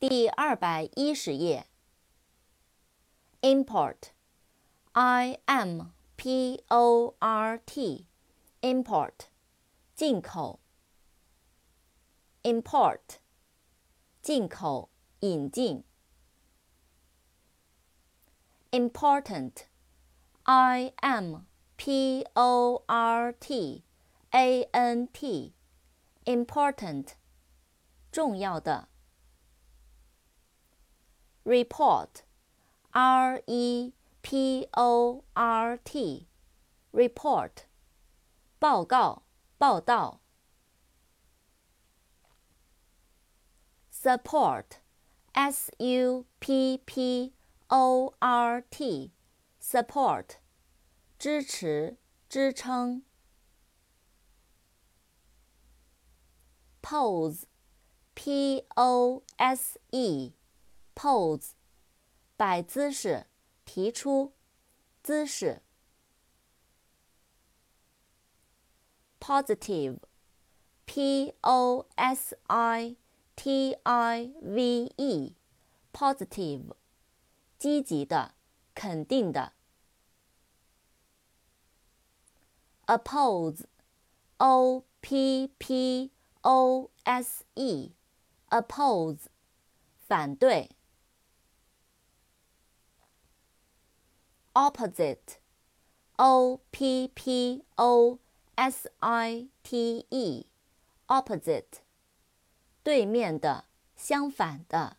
第二百一十页。import，i m p o r t，import，进口。import，进口、引进。important，i m p o r t a n t，important，重要的。report, r e p o r t, report, 报告、报道。support, s u p p o r t, support, 支持、支撑。pose, p o s e pose，摆姿势，提出姿势。positive，p o s i t i v e，positive，积极的，肯定的。oppose，o p p o s e，oppose，反对。Opposite, o p p o s i t e, opposite，对面的，相反的。